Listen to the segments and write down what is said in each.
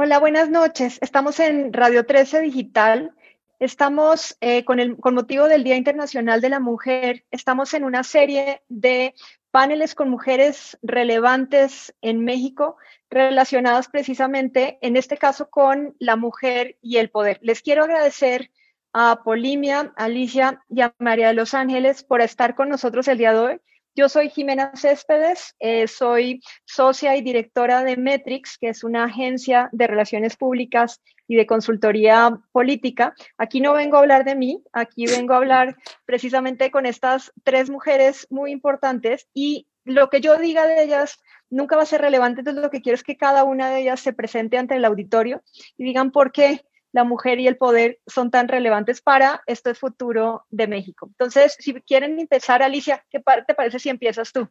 Hola, buenas noches. Estamos en Radio 13 Digital. Estamos eh, con, motivo del Día Internacional de la Mujer. Estamos en una serie de paneles con mujeres relevantes en México relacionadas precisamente, en este caso, con la mujer y el poder. Les quiero agradecer a Polimia, Alicia y a María de los Ángeles por estar con nosotros el día de hoy. Yo soy Jimena Céspedes, eh, soy socia y directora de Metrix, que es una agencia de relaciones públicas y de consultoría política. Aquí no vengo a hablar de mí, aquí vengo a hablar precisamente con estas tres mujeres muy importantes y lo que yo diga de ellas nunca va a ser relevante, entonces lo que quiero es que cada una de ellas se presente ante el auditorio y digan por qué la mujer y el poder son tan relevantes para este futuro de México. Entonces, si quieren empezar, Alicia, ¿qué te parece si empiezas tú?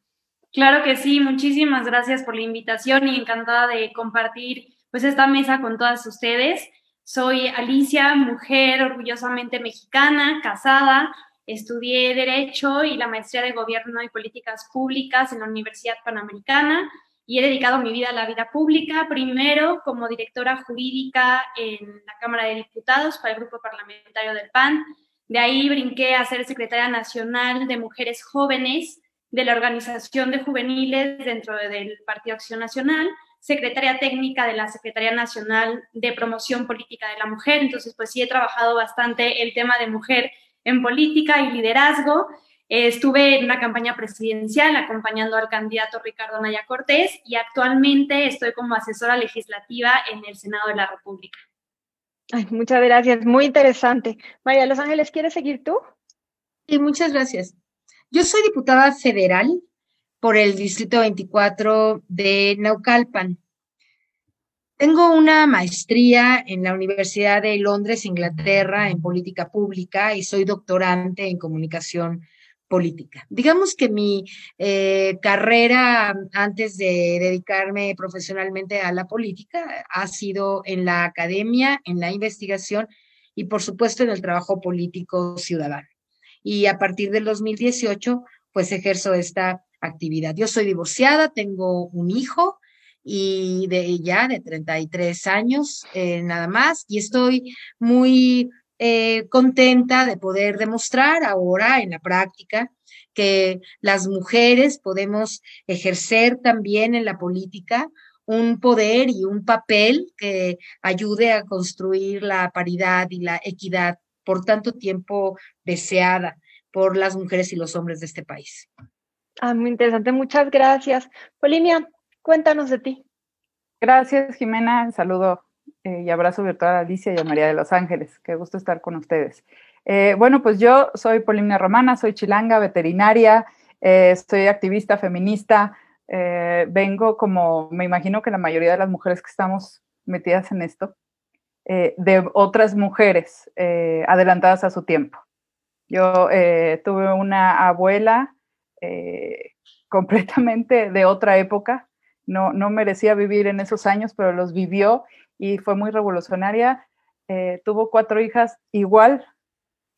Claro que sí, muchísimas gracias por la invitación y encantada de compartir pues esta mesa con todas ustedes. Soy Alicia, mujer orgullosamente mexicana, casada, estudié Derecho y la maestría de Gobierno y Políticas Públicas en la Universidad Panamericana y he dedicado mi vida a la vida pública, primero como directora jurídica en la Cámara de Diputados para el Grupo Parlamentario del PAN. De ahí brinqué a ser secretaria nacional de mujeres jóvenes de la Organización de Juveniles dentro del Partido Acción Nacional, secretaria técnica de la Secretaría Nacional de Promoción Política de la Mujer. Entonces, pues sí he trabajado bastante el tema de mujer en política y liderazgo estuve en una campaña presidencial acompañando al candidato Ricardo Naya Cortés y actualmente estoy como asesora legislativa en el Senado de la República. Ay, muchas gracias, muy interesante. María Los Ángeles, ¿quieres seguir tú? Sí, muchas gracias. Yo soy diputada federal por el Distrito 24 de Naucalpan. Tengo una maestría en la Universidad de Londres, Inglaterra, en política pública y soy doctorante en comunicación política. Digamos que mi eh, carrera antes de dedicarme profesionalmente a la política ha sido en la academia, en la investigación y por supuesto en el trabajo político ciudadano. Y a partir del 2018, pues ejerzo esta actividad. Yo soy divorciada, tengo un hijo y de ya de 33 años eh, nada más y estoy muy eh, contenta de poder demostrar ahora en la práctica que las mujeres podemos ejercer también en la política un poder y un papel que ayude a construir la paridad y la equidad por tanto tiempo deseada por las mujeres y los hombres de este país. Ah, muy interesante, muchas gracias. Polimia, cuéntanos de ti. Gracias, Jimena. Saludo eh, y abrazo virtual a Alicia y a María de los Ángeles. Qué gusto estar con ustedes. Eh, bueno, pues yo soy Polina Romana, soy chilanga, veterinaria, eh, soy activista feminista. vengo como, me imagino que la mayoría de las mujeres que estamos metidas en esto, de otras mujeres adelantadas a su tiempo. Yo tuve una abuela completamente de otra época, no, no merecía vivir en esos años, pero los vivió y fue muy revolucionaria. Eh, tuvo cuatro hijas igual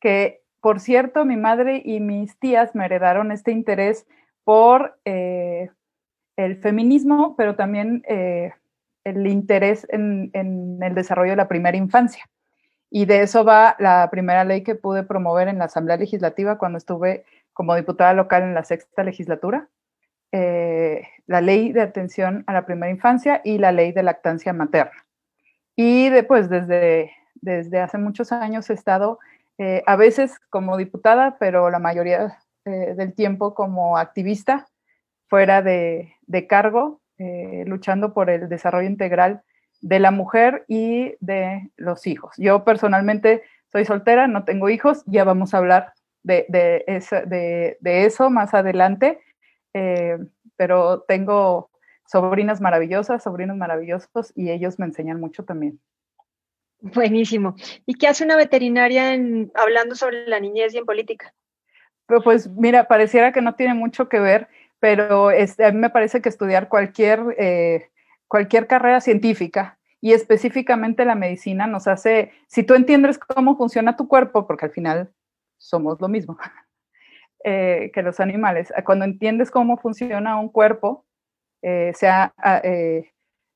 que, por cierto, mi madre y mis tías me heredaron este interés por eh, el feminismo, pero también eh, el interés en, en, el desarrollo de la primera infancia. Y de eso va la primera ley que pude promover en la Asamblea Legislativa cuando estuve como diputada local en la sexta legislatura, la ley de atención a la primera infancia y la ley de lactancia materna. Y después, desde, desde hace muchos años he estado eh, a veces como diputada, pero la mayoría eh, del tiempo como activista, fuera de, cargo, eh, luchando por el desarrollo integral de la mujer y de los hijos. Yo personalmente soy soltera, no tengo hijos, ya vamos a hablar de, de, de eso más adelante, pero tengo sobrinas maravillosas, sobrinos maravillosos y ellos me enseñan mucho también. Buenísimo. ¿Y qué hace una veterinaria en, hablando sobre la niñez y en política? Pues mira, pareciera que no tiene mucho que ver, pero este, a mí me parece que estudiar cualquier, eh, cualquier carrera científica y específicamente la medicina nos hace, si tú entiendes cómo funciona tu cuerpo, porque al final somos lo mismo eh, que los animales, cuando entiendes cómo funciona un cuerpo, eh, sea ah, eh,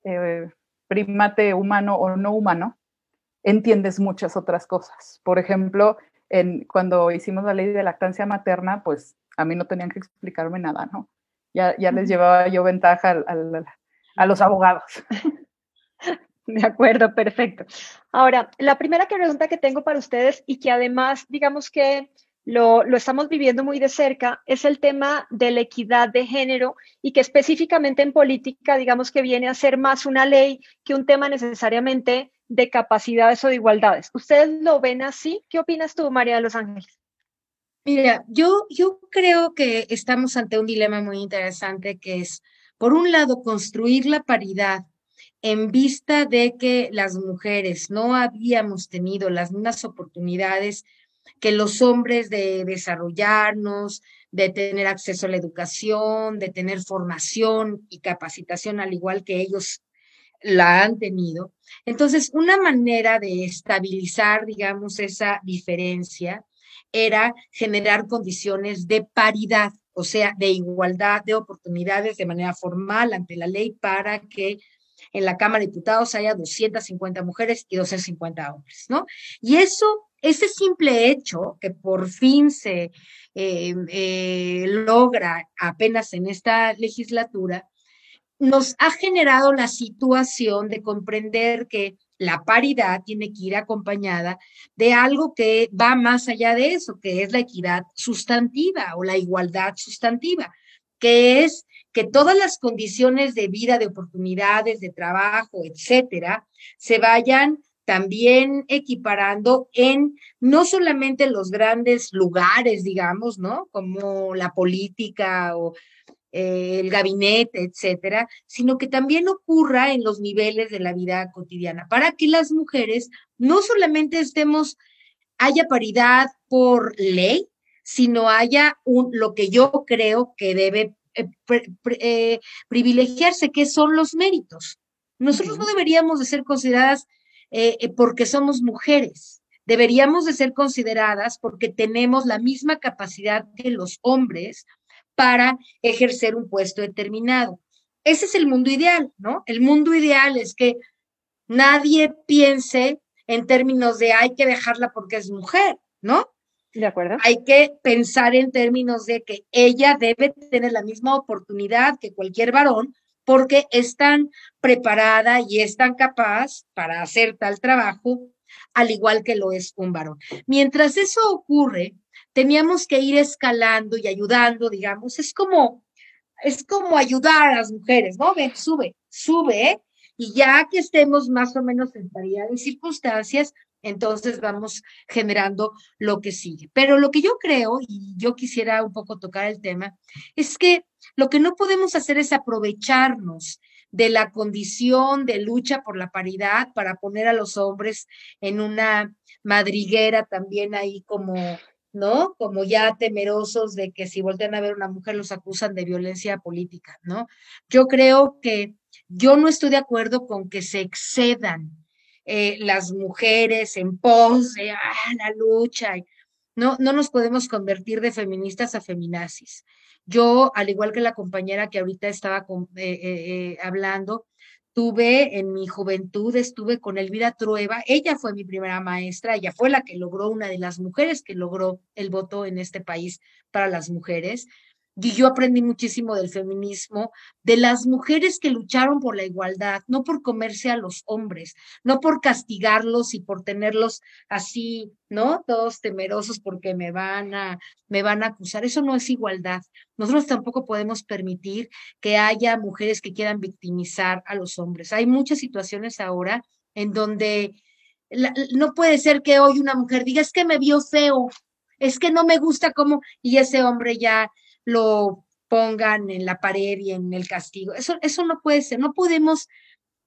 eh, primate humano o no humano, entiendes muchas otras cosas. Por ejemplo, en, cuando hicimos la ley de lactancia materna, pues a mí no tenían que explicarme nada, ¿no? Ya, ya les llevaba yo ventaja a los abogados. De acuerdo, perfecto. Ahora, la primera pregunta que tengo para ustedes y que además, digamos que lo, estamos viviendo muy de cerca, es el tema de la equidad de género y que específicamente en política, digamos que viene a ser más una ley que un tema necesariamente de capacidades o de igualdades. ¿Ustedes lo ven así? ¿Qué opinas tú, María de los Ángeles? Mira, yo, yo creo que estamos ante un dilema muy interesante que es, por un lado, construir la paridad en vista de que las mujeres no habíamos tenido las mismas oportunidades que los hombres de desarrollarnos, de tener acceso a la educación, de tener formación y capacitación al igual que ellos la han tenido. Entonces, una manera de estabilizar, digamos, esa diferencia era generar condiciones de paridad, o sea, de igualdad de oportunidades de manera formal ante la ley para que en la Cámara de Diputados haya 250 mujeres y 250 hombres, ¿no? Y eso ese simple hecho que por fin se eh, eh, logra apenas en esta legislatura, nos ha generado la situación de comprender que la paridad tiene que ir acompañada de algo que va más allá de eso, que es la equidad sustantiva o la igualdad sustantiva, que es que todas las condiciones de vida, de oportunidades, de trabajo, etcétera, se vayan también equiparando en no solamente los grandes lugares, digamos, ¿no? Como la política o eh, el gabinete, etcétera, sino que también ocurra en los niveles de la vida cotidiana, para que las mujeres no solamente estemos, haya paridad por ley, sino haya un, lo que yo creo que debe eh, eh, privilegiarse, que son los méritos. Nosotros no deberíamos de ser consideradas eh, eh, porque somos mujeres. Deberíamos de ser consideradas porque tenemos la misma capacidad que los hombres para ejercer un puesto determinado. Ese es el mundo ideal, ¿no? El mundo ideal es que nadie piense en términos de hay que dejarla porque es mujer, ¿no? De acuerdo. Hay que pensar en términos de que ella debe tener la misma oportunidad que cualquier varón porque es tan preparada y es tan capaz para hacer tal trabajo, al igual que lo es un varón. Mientras eso ocurre, teníamos que ir escalando y ayudando, digamos, es como, es como ayudar a las mujeres, ¿no? Ven, sube, sube, y ya que estemos más o menos en paridad de circunstancias, entonces vamos generando lo que sigue. Pero lo que yo creo, y yo quisiera un poco tocar el tema, es que lo que no podemos hacer es aprovecharnos de la condición de lucha por la paridad para poner a los hombres en una madriguera también ahí como, ¿no? Como ya temerosos de que si voltean a ver a una mujer los acusan de violencia política, ¿no? Yo creo que yo no estoy de acuerdo con que se excedan eh, las mujeres en pos de ah, la lucha. No, no nos podemos convertir de feministas a feminazis. Yo, al igual que la compañera que ahorita estaba eh, eh, hablando, tuve en mi juventud, estuve con Elvira Trueba, ella fue mi primera maestra, ella fue la que logró, una de las mujeres que logró el voto en este país para las mujeres. Y yo aprendí muchísimo del feminismo, de las mujeres que lucharon por la igualdad, no por comerse a los hombres, no por castigarlos y por tenerlos así, ¿no? Todos temerosos porque me van a, me van a acusar. Eso no es igualdad. Nosotros tampoco podemos permitir que haya mujeres que quieran victimizar a los hombres. Hay muchas situaciones ahora en donde no puede ser que hoy una mujer diga, es que me vio feo, es que no me gusta cómo, y ese hombre ya lo pongan en la pared y en el castigo. Eso, eso no puede ser. No podemos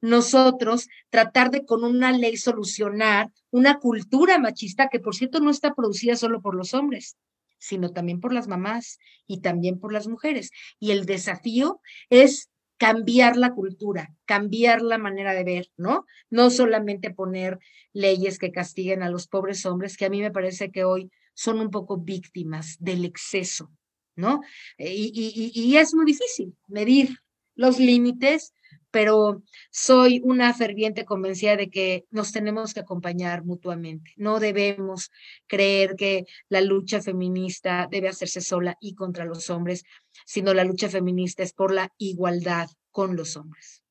nosotros tratar de con una ley solucionar una cultura machista que, por cierto, no está producida solo por los hombres, sino también por las mamás y también por las mujeres. Y el desafío es cambiar la cultura, cambiar la manera de ver, ¿no? No solamente poner leyes que castiguen a los pobres hombres, que a mí me parece que hoy son un poco víctimas del exceso ¿no? Eh, y, y, y, es muy difícil medir los límites, pero soy una ferviente convencida de que nos tenemos que acompañar mutuamente. No debemos creer que la lucha feminista debe hacerse sola y contra los hombres, sino la lucha feminista es por la igualdad con los hombres.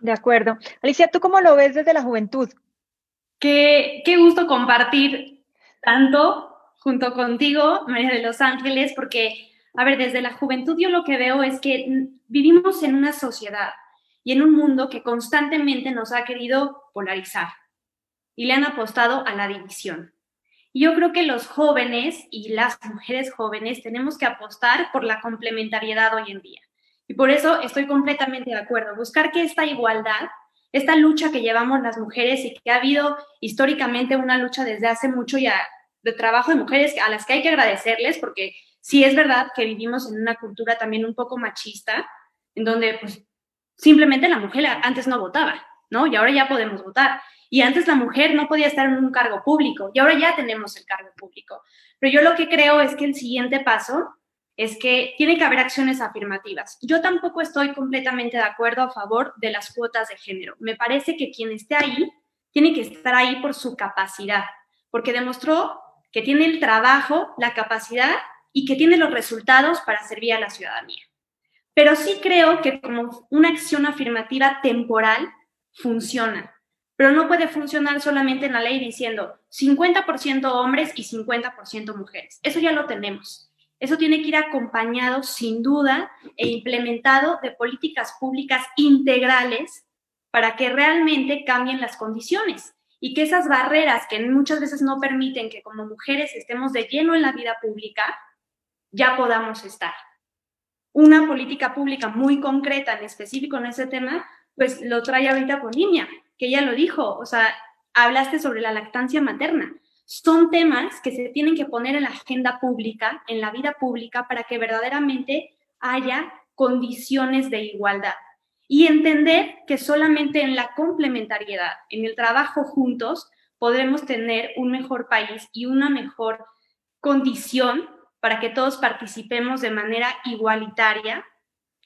De acuerdo. Alicia, ¿tú cómo lo ves desde la juventud? Qué, qué gusto compartir tanto junto contigo, María de los Ángeles, porque, a ver, desde la juventud yo lo que veo es que vivimos en una sociedad y en un mundo que constantemente nos ha querido polarizar y le han apostado a la división. Y yo creo que los jóvenes y las mujeres jóvenes tenemos que apostar por la complementariedad hoy en día. Y por eso estoy completamente de acuerdo, buscar que esta igualdad, esta lucha que llevamos las mujeres y que ha habido históricamente una lucha desde hace mucho ya de trabajo de mujeres a las que hay que agradecerles, porque sí es verdad que vivimos en una cultura también un poco machista, en donde pues simplemente la mujer antes no votaba, ¿no? Y ahora ya podemos votar. Y antes la mujer no podía estar en un cargo público y ahora ya tenemos el cargo público. Pero yo lo que creo es que el siguiente paso es que tiene que haber acciones afirmativas. Yo tampoco estoy completamente de acuerdo a favor de las cuotas de género. Me parece que quien esté ahí tiene que estar ahí por su capacidad, porque demostró que tiene el trabajo, la capacidad y que tiene los resultados para servir a la ciudadanía. Pero sí creo que como una acción afirmativa temporal funciona, pero no puede funcionar solamente en la ley diciendo 50% hombres y 50% mujeres. Eso ya lo tenemos. Eso tiene que ir acompañado, sin duda, e implementado de políticas públicas integrales para que realmente cambien las condiciones y que esas barreras que muchas veces no permiten que como mujeres estemos de lleno en la vida pública, ya podamos estar. Una política pública muy concreta en específico en ese tema, pues lo trae ahorita Polinia, que ella lo dijo, o sea, hablaste sobre la lactancia materna. Son temas que se tienen que poner en la agenda pública, en la vida pública, para que verdaderamente haya condiciones de igualdad y entender que solamente en la complementariedad, en el trabajo juntos, podremos tener un mejor país y una mejor condición para que todos participemos de manera igualitaria,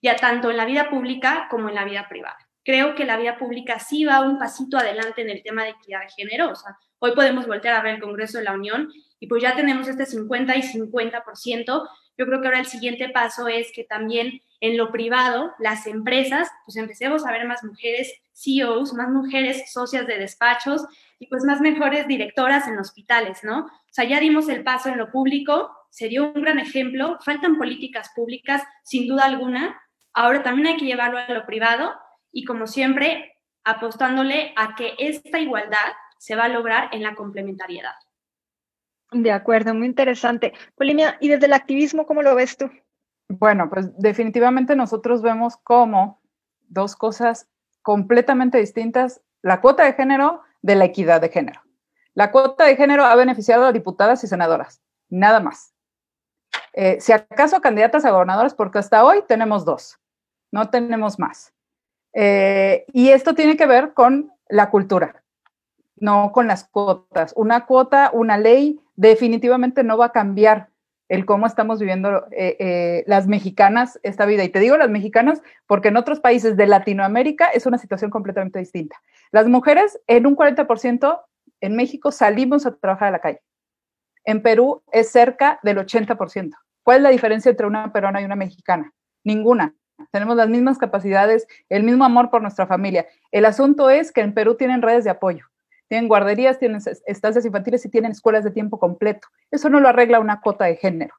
ya tanto en la vida pública como en la vida privada. Creo que la vida pública sí va un pasito adelante en el tema de equidad de género. hoy podemos voltear a ver el Congreso de la Unión y pues ya tenemos este 50 y 50%. Yo creo que ahora el siguiente paso es que también en lo privado, las empresas, pues empecemos a ver más mujeres CEOs, más mujeres socias de despachos y pues más mejores directoras en hospitales, ¿no? O sea, ya dimos el paso en lo público, sería un gran ejemplo, faltan políticas públicas, sin duda alguna, ahora también hay que llevarlo a lo privado y como siempre, apostándole a que esta igualdad se va a lograr en la complementariedad. De acuerdo, muy interesante. Polimia, ¿y desde el activismo cómo lo ves tú? Bueno, pues definitivamente nosotros vemos como dos cosas completamente distintas, la cuota de género de la equidad de género. La cuota de género ha beneficiado a diputadas y senadoras, nada más. Eh, si acaso candidatas a gobernadoras, porque hasta hoy tenemos dos, no tenemos más. Eh, y esto tiene que ver con la cultura, no con las cuotas. Una cuota, una ley, definitivamente no va a cambiar el cómo estamos viviendo eh, las mexicanas esta vida. Y te digo las mexicanas porque en otros países de Latinoamérica es una situación completamente distinta. Las mujeres en un 40% en México salimos a trabajar a la calle. En Perú es cerca del 80%. ¿Cuál es la diferencia entre una peruana y una mexicana? Ninguna. Tenemos las mismas capacidades, el mismo amor por nuestra familia. El asunto es que en Perú tienen redes de apoyo tienen guarderías, tienen estancias infantiles y tienen escuelas de tiempo completo. Eso no lo arregla una cuota de género.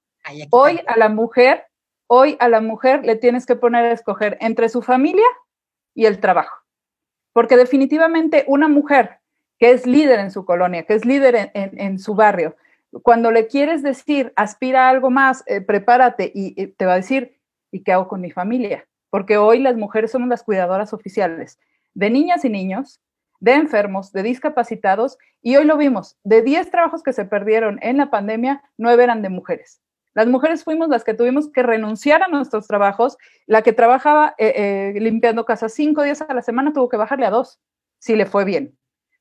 Hoy a la mujer, hoy a la mujer le tienes que poner a escoger entre su familia y el trabajo. Porque definitivamente una mujer que es líder en su colonia, que es líder en, su barrio, cuando le quieres decir, aspira a algo más, eh, prepárate, y, y te va a decir, ¿y qué hago con mi familia? Porque hoy las mujeres somos las cuidadoras oficiales de niñas y niños, de enfermos, de discapacitados, y hoy lo vimos, de 10 trabajos que se perdieron en la pandemia, 9 eran de mujeres. Las mujeres fuimos las que tuvimos que renunciar a nuestros trabajos. La que trabajaba eh, eh, limpiando casas cinco días a la semana tuvo que bajarle a dos, si le fue bien.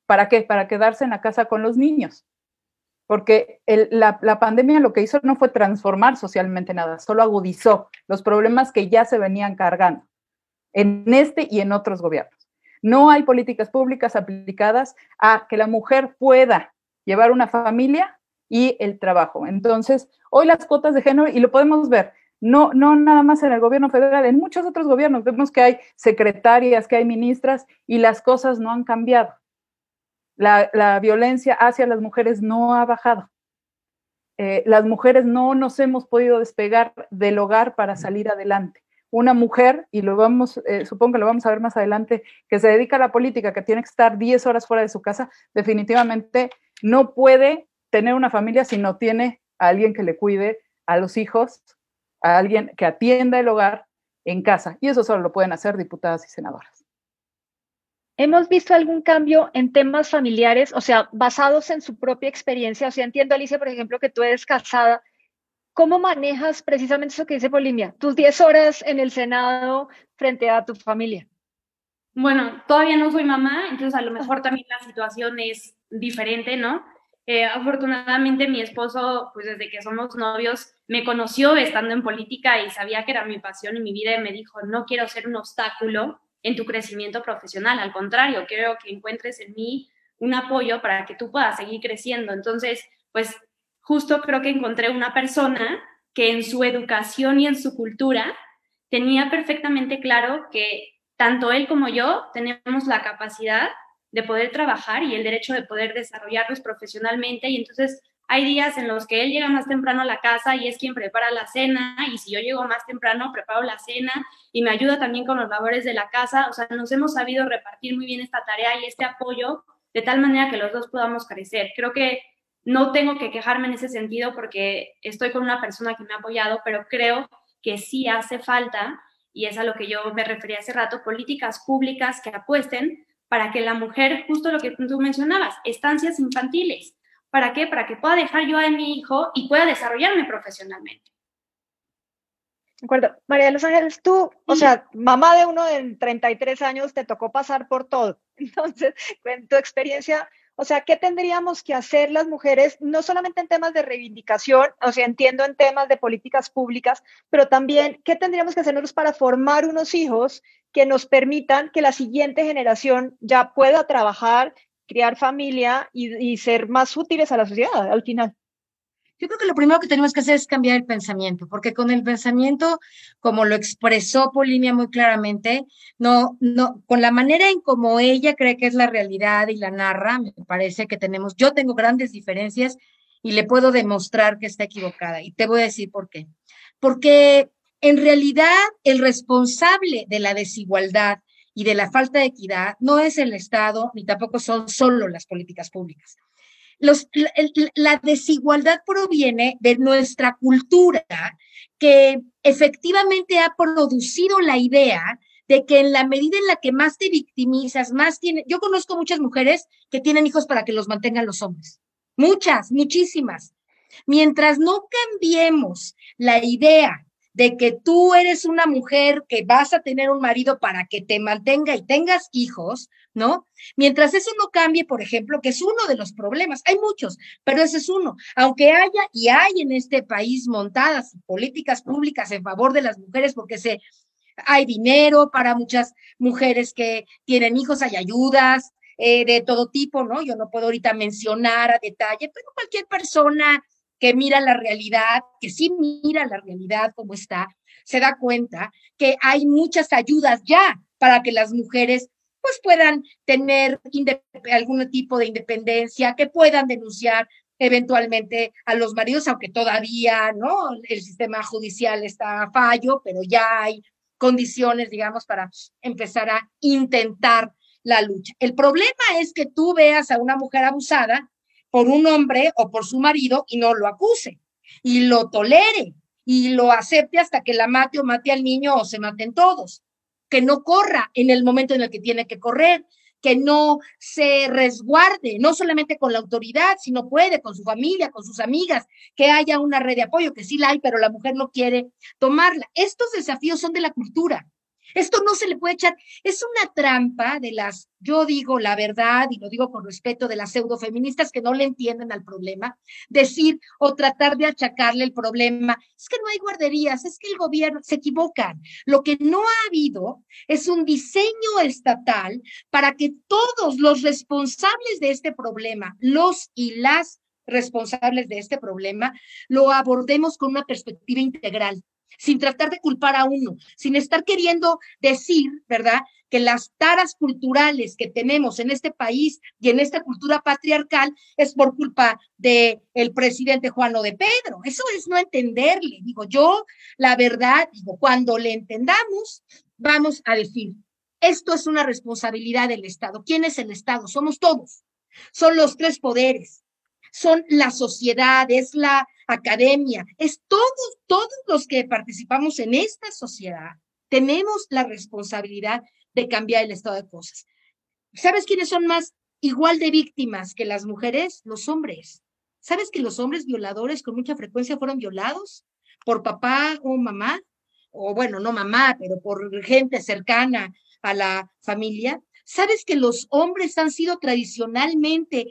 ¿Para qué? Para quedarse en la casa con los niños. Porque la, pandemia lo que hizo no fue transformar socialmente nada, solo agudizó los problemas que ya se venían cargando. en este y en otros gobiernos. No hay políticas públicas aplicadas a que la mujer pueda llevar una familia y el trabajo. Entonces, hoy las cuotas de género, y lo podemos ver, no, no nada más en el gobierno federal, en muchos otros gobiernos, vemos que hay secretarias, que hay ministras, y las cosas no han cambiado. La, la violencia hacia las mujeres no ha bajado. Eh, las mujeres no nos hemos podido despegar del hogar para salir adelante. Una mujer, y lo vamos, eh, supongo que lo vamos a ver más adelante, que se dedica a la política, que tiene que estar 10 horas fuera de su casa, definitivamente no puede tener una familia si no tiene a alguien que le cuide a los hijos, a alguien que atienda el hogar en casa. Y eso solo lo pueden hacer diputadas y senadoras. ¿Hemos visto algún cambio en temas familiares, o sea, basados en su propia experiencia? O sea, entiendo, Alicia, por ejemplo, que tú eres casada. ¿Cómo manejas precisamente eso que dice Polimia? Tus 10 horas en el Senado frente a tu familia. Bueno, todavía no soy mamá, entonces a lo mejor también la situación es diferente, ¿no? Eh, afortunadamente mi esposo, pues desde que somos novios, me conoció estando en política y sabía que era mi pasión y mi vida y me dijo, no quiero ser un obstáculo en tu crecimiento profesional, al contrario, quiero que encuentres en mí un apoyo para que tú puedas seguir creciendo. Entonces, pues justo creo que encontré una persona que en su educación y en su cultura tenía perfectamente claro que tanto él como yo tenemos la capacidad de poder trabajar y el derecho de poder desarrollarnos profesionalmente y entonces hay días en los que él llega más temprano a la casa y es quien prepara la cena, y si yo llego más temprano, preparo la cena y me ayuda también con los labores de la casa. O sea, nos hemos sabido repartir muy bien esta tarea y este apoyo de tal manera que los dos podamos crecer. Creo que no tengo que quejarme en ese sentido porque estoy con una persona que me ha apoyado, pero creo que sí hace falta, y es a lo que yo me refería hace rato, políticas públicas que apuesten para que la mujer, justo lo que tú mencionabas, estancias infantiles ¿Para qué? Para que pueda dejar yo a mi hijo y pueda desarrollarme profesionalmente. De acuerdo. María de los Ángeles, tú, o sea, mamá de uno de 33 años, te tocó pasar por todo. Entonces, en tu experiencia, o sea, ¿qué tendríamos que hacer las mujeres, no solamente en temas de reivindicación, o sea, entiendo en temas de políticas públicas, pero también, ¿qué tendríamos que hacer nosotros para formar unos hijos que nos permitan que la siguiente generación ya pueda trabajar, crear familia y, ser más útiles a la sociedad al final. Yo creo que lo primero que tenemos que hacer es cambiar el pensamiento, porque con el pensamiento, como lo expresó Polinia muy claramente, no, no, con la manera en como ella cree que es la realidad y la narra, me parece que tenemos, yo tengo grandes diferencias y le puedo demostrar que está equivocada. Y te voy a decir por qué. Porque en realidad el responsable de la desigualdad y de la falta de equidad no es el Estado ni tampoco son solo las políticas públicas. Los, la, desigualdad proviene de nuestra cultura que efectivamente ha producido la idea de que en la medida en la que más te victimizas, más tiene, yo conozco muchas mujeres que tienen hijos para que los mantengan los hombres, muchas, muchísimas. Mientras no cambiemos la idea de que tú eres una mujer que vas a tener un marido para que te mantenga y tengas hijos, ¿no? Mientras eso no cambie, por ejemplo, que es uno de los problemas, hay muchos, pero ese es uno. Aunque haya y hay en este país montadas políticas públicas en favor de las mujeres, porque se, hay dinero para muchas mujeres que tienen hijos, hay ayudas eh, de todo tipo, ¿no? Yo no puedo ahorita mencionar a detalle, pero cualquier persona que mira la realidad, que sí mira la realidad como está, se da cuenta que hay muchas ayudas ya para que las mujeres pues puedan tener algún tipo de independencia, que puedan denunciar eventualmente a los maridos, aunque todavía no el sistema judicial está a fallo, pero ya hay condiciones, digamos, para empezar a intentar la lucha. El problema es que tú veas a una mujer abusada por un hombre o por su marido y no lo acuse y lo tolere y lo acepte hasta que la mate o mate al niño o se maten todos. Que no corra en el momento en el que tiene que correr, que no se resguarde, no solamente con la autoridad, sino puede con su familia, con sus amigas, que haya una red de apoyo, que sí la hay, pero la mujer no quiere tomarla. Estos desafíos son de la cultura. Esto no se le puede echar. Es una trampa de las, yo digo la verdad y lo digo con respeto de las pseudofeministas que no le entienden al problema, decir o tratar de achacarle el problema. Es que no hay guarderías, es que el gobierno se equivocan. Lo que no ha habido es un diseño estatal para que todos los responsables de este problema, los y las responsables de este problema, lo abordemos con una perspectiva integral sin tratar de culpar a uno, sin estar queriendo decir, ¿verdad? Que las taras culturales que tenemos en este país y en esta cultura patriarcal es por culpa de el presidente Juan de Pedro. Eso es no entenderle. Digo, yo, la verdad, digo, cuando le entendamos, vamos a decir, esto es una responsabilidad del Estado. ¿Quién es el Estado? Somos todos. Son los tres poderes son la sociedad, es la academia, es todos, todos los que participamos en esta sociedad, tenemos la responsabilidad de cambiar el estado de cosas. ¿Sabes quiénes son más igual de víctimas que las mujeres? Los hombres. ¿Sabes que los hombres violadores con mucha frecuencia fueron violados por papá o mamá? O bueno, no mamá, pero por gente cercana a la familia. ¿Sabes que los hombres han sido tradicionalmente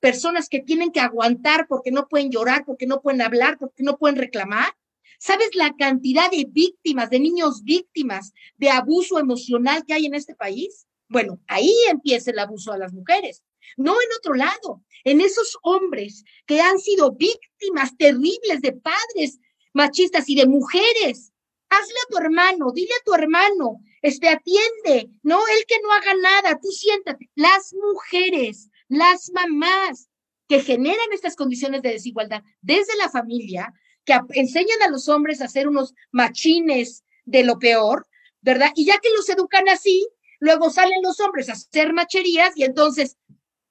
personas que tienen que aguantar porque no pueden llorar, porque no pueden hablar, porque no pueden reclamar? ¿Sabes la cantidad de víctimas, de niños víctimas de abuso emocional que hay en este país? Bueno, ahí empieza el abuso a las mujeres, no en otro lado, en esos hombres que han sido víctimas terribles de padres machistas y de mujeres. Hazle a tu hermano, dile a tu hermano, este, atiende, no, él que no haga nada, tú siéntate. Las mujeres, las mamás que generan estas condiciones de desigualdad desde la familia, que enseñan a los hombres a ser unos machines de lo peor, ¿verdad? Y ya que los educan así, luego salen los hombres a hacer macherías y entonces,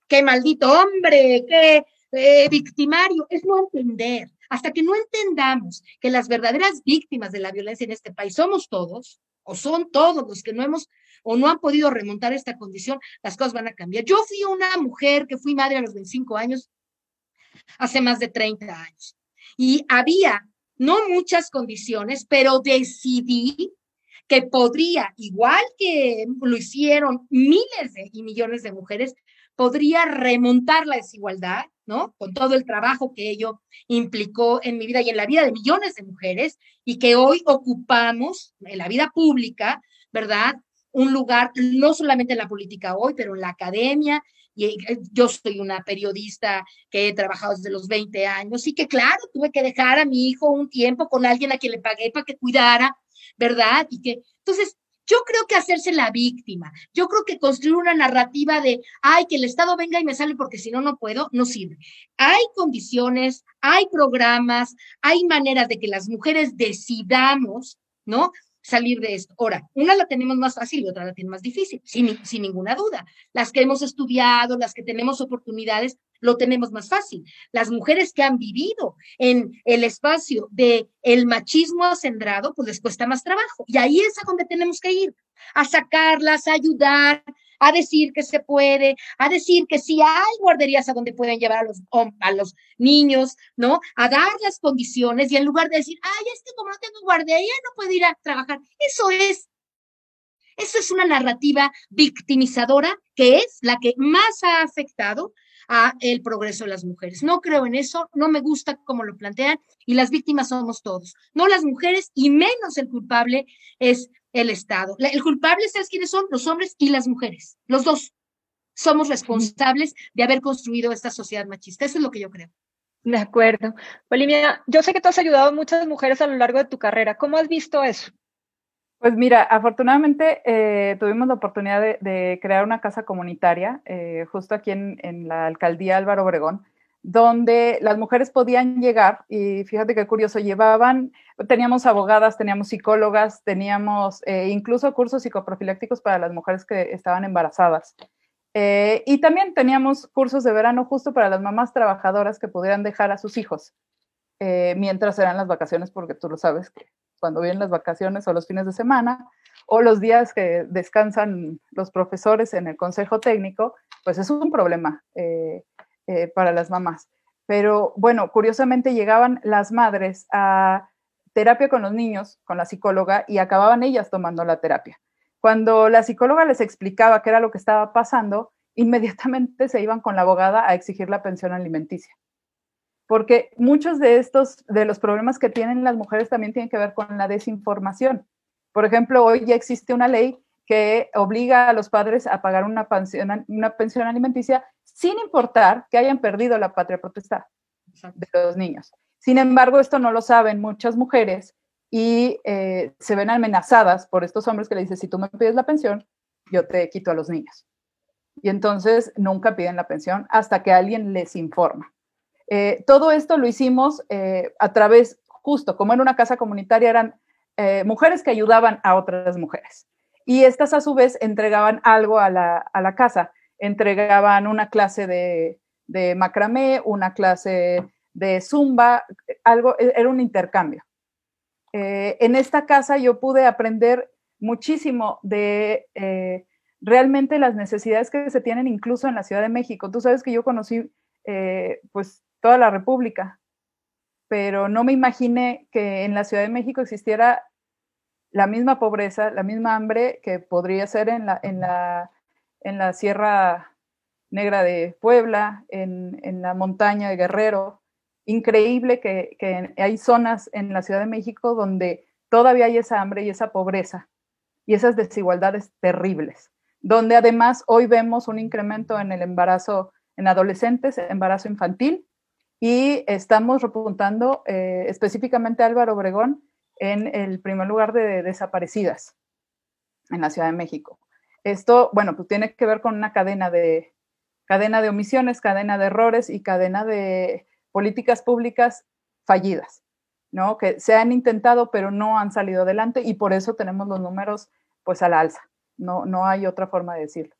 qué maldito hombre, qué eh, victimario, es no entender. Hasta que no entendamos que las verdaderas víctimas de la violencia en este país somos todos, o son todos los que no hemos o no han podido remontar esta condición, las cosas van a cambiar. Yo fui una mujer que fui madre a los 25 años, hace más de 30 años, y había no muchas condiciones, pero decidí que podría, igual que lo hicieron miles y millones de mujeres, podría remontar la desigualdad, ¿no? Con todo el trabajo que ello implicó en mi vida y en la vida de millones de mujeres y que hoy ocupamos en la vida pública, ¿verdad? Un lugar, no solamente en la política hoy, pero en la academia. Y eh, yo soy una periodista que he trabajado desde los 20 años y que, claro, tuve que dejar a mi hijo un tiempo con alguien a quien le pagué para que cuidara, ¿verdad? Y que, entonces, yo creo que hacerse la víctima, yo creo que construir una narrativa de, ay, que el Estado venga y me sale porque si no, no puedo, no sirve. Hay condiciones, hay programas, hay maneras de que las mujeres decidamos, ¿no? salir de esto. Ahora, una la tenemos más fácil y otra la tiene más difícil, sin, sin, ninguna duda. Las que hemos estudiado, las que tenemos oportunidades, lo tenemos más fácil. Las mujeres que han vivido en el espacio de el machismo acendrado, pues les cuesta más trabajo. Y ahí es a donde tenemos que ir, a sacarlas, a ayudar, a decir que se puede, a decir que sí hay guarderías a donde pueden llevar a los, a los niños, ¿no? A dar las condiciones y en lugar de decir, ay, es que como no tengo guardería, no puedo ir a trabajar. Eso es, eso es una narrativa victimizadora que es la que más ha afectado a el progreso de las mujeres. No creo en eso, no me gusta como lo plantean y las víctimas somos todos, no las mujeres y menos el culpable es el Estado. El culpable, ¿sabes quiénes son? Los hombres y las mujeres, los dos. Somos responsables de haber construido esta sociedad machista. Eso es lo que yo creo. De acuerdo. Olivia, yo sé que tú has ayudado a muchas mujeres a lo largo de tu carrera. ¿Cómo has visto eso? Pues mira, afortunadamente eh, tuvimos la oportunidad de, crear una casa comunitaria eh, justo aquí en, la alcaldía Álvaro Obregón, donde las mujeres podían llegar y fíjate qué curioso, llevaban, teníamos abogadas, teníamos psicólogas, teníamos eh, incluso cursos psicoprofilácticos para las mujeres que estaban embarazadas. y también teníamos cursos de verano justo para las mamás trabajadoras que pudieran dejar a sus hijos mientras eran las vacaciones, porque tú lo sabes que cuando vienen las vacaciones o los fines de semana, o los días que descansan los profesores en el consejo técnico, pues es un problema eh, eh, para las mamás. Pero bueno, curiosamente llegaban las madres a terapia con los niños, con la psicóloga, y acababan ellas tomando la terapia. Cuando la psicóloga les explicaba qué era lo que estaba pasando, inmediatamente se iban con la abogada a exigir la pensión alimenticia. Porque muchos de estos, de los problemas que tienen las mujeres también tienen que ver con la desinformación. Por ejemplo, hoy ya existe una ley que obliga a los padres a pagar una pensión, una pensión alimenticia sin importar que hayan perdido la patria potestad de los niños. Sin embargo, esto no lo saben muchas mujeres y eh, se ven amenazadas por estos hombres que le dicen, si tú me pides la pensión, yo te quito a los niños. Y entonces nunca piden la pensión hasta que alguien les informa. Eh, todo esto lo hicimos eh, a través, justo como en una casa comunitaria, eran mujeres que ayudaban a otras mujeres. Y estas a su vez entregaban algo a la, a la casa. Entregaban una clase de, de macramé, una clase de zumba, algo, e, era un intercambio. Eh, en esta casa yo pude aprender muchísimo de eh, realmente las necesidades que se tienen incluso en la Ciudad de México. Tú sabes que yo conocí eh, pues toda la República, pero no me imaginé que en la Ciudad de México existiera la misma pobreza, la misma hambre que podría ser en la, en la, en la Sierra Negra de Puebla, en, en la montaña de Guerrero, increíble que, hay zonas en la Ciudad de México donde todavía hay esa hambre y esa pobreza y esas desigualdades terribles, donde además hoy vemos un incremento en el embarazo en adolescentes, embarazo infantil, y estamos repuntando eh, específicamente Álvaro Obregón en el primer lugar de desaparecidas en la Ciudad de México. Esto, bueno, pues tiene que ver con una cadena de, cadena de omisiones, cadena de errores y cadena de políticas públicas fallidas, ¿no? Que se han intentado pero no han salido adelante y por eso tenemos los números pues a la alza. No, no hay otra forma de decirlo.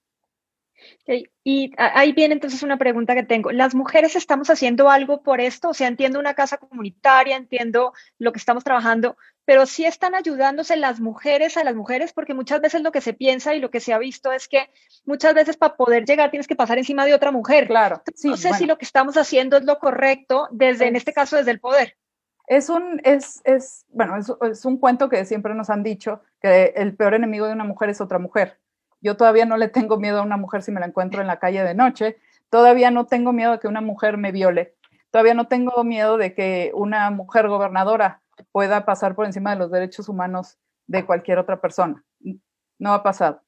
Y ahí viene entonces una pregunta que tengo. ¿Las mujeres estamos haciendo algo por esto? O sea, entiendo una casa comunitaria, entiendo lo que estamos trabajando, pero sí están ayudándose las mujeres a las mujeres, porque muchas veces lo que se piensa y lo que se ha visto es que muchas veces para poder llegar tienes que pasar encima de otra mujer. Claro. no sé si lo que estamos haciendo es lo correcto, desde, en este caso, desde el poder. Es un, es, es, bueno, es, es un cuento que siempre nos han dicho, que el peor enemigo de una mujer es otra mujer. Yo todavía no le tengo miedo a una mujer si me la encuentro en la calle de noche. Todavía no tengo miedo de que una mujer me viole. Todavía no tengo miedo de que una mujer gobernadora pueda pasar por encima de los derechos humanos de cualquier otra persona. No ha pasado.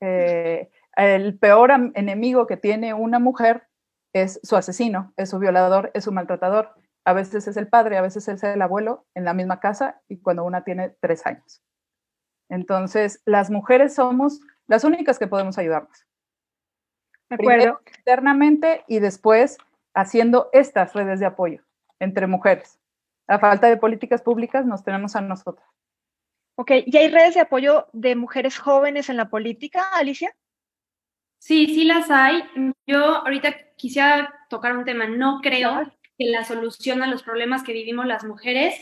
Eh, el peor enemigo que tiene una mujer es su asesino, es su violador, es su maltratador. A veces es el padre, a veces es el abuelo en la misma casa y cuando una tiene tres años. Entonces, las mujeres somos las únicas que podemos ayudarnos. De acuerdo. internamente y después haciendo estas redes de apoyo entre mujeres. La falta de políticas públicas nos tenemos a nosotras. Ok, ¿y hay redes de apoyo de mujeres jóvenes en la política, Alicia? Sí, sí las hay. Yo ahorita quisiera tocar un tema. No creo que la solución a los problemas que vivimos las mujeres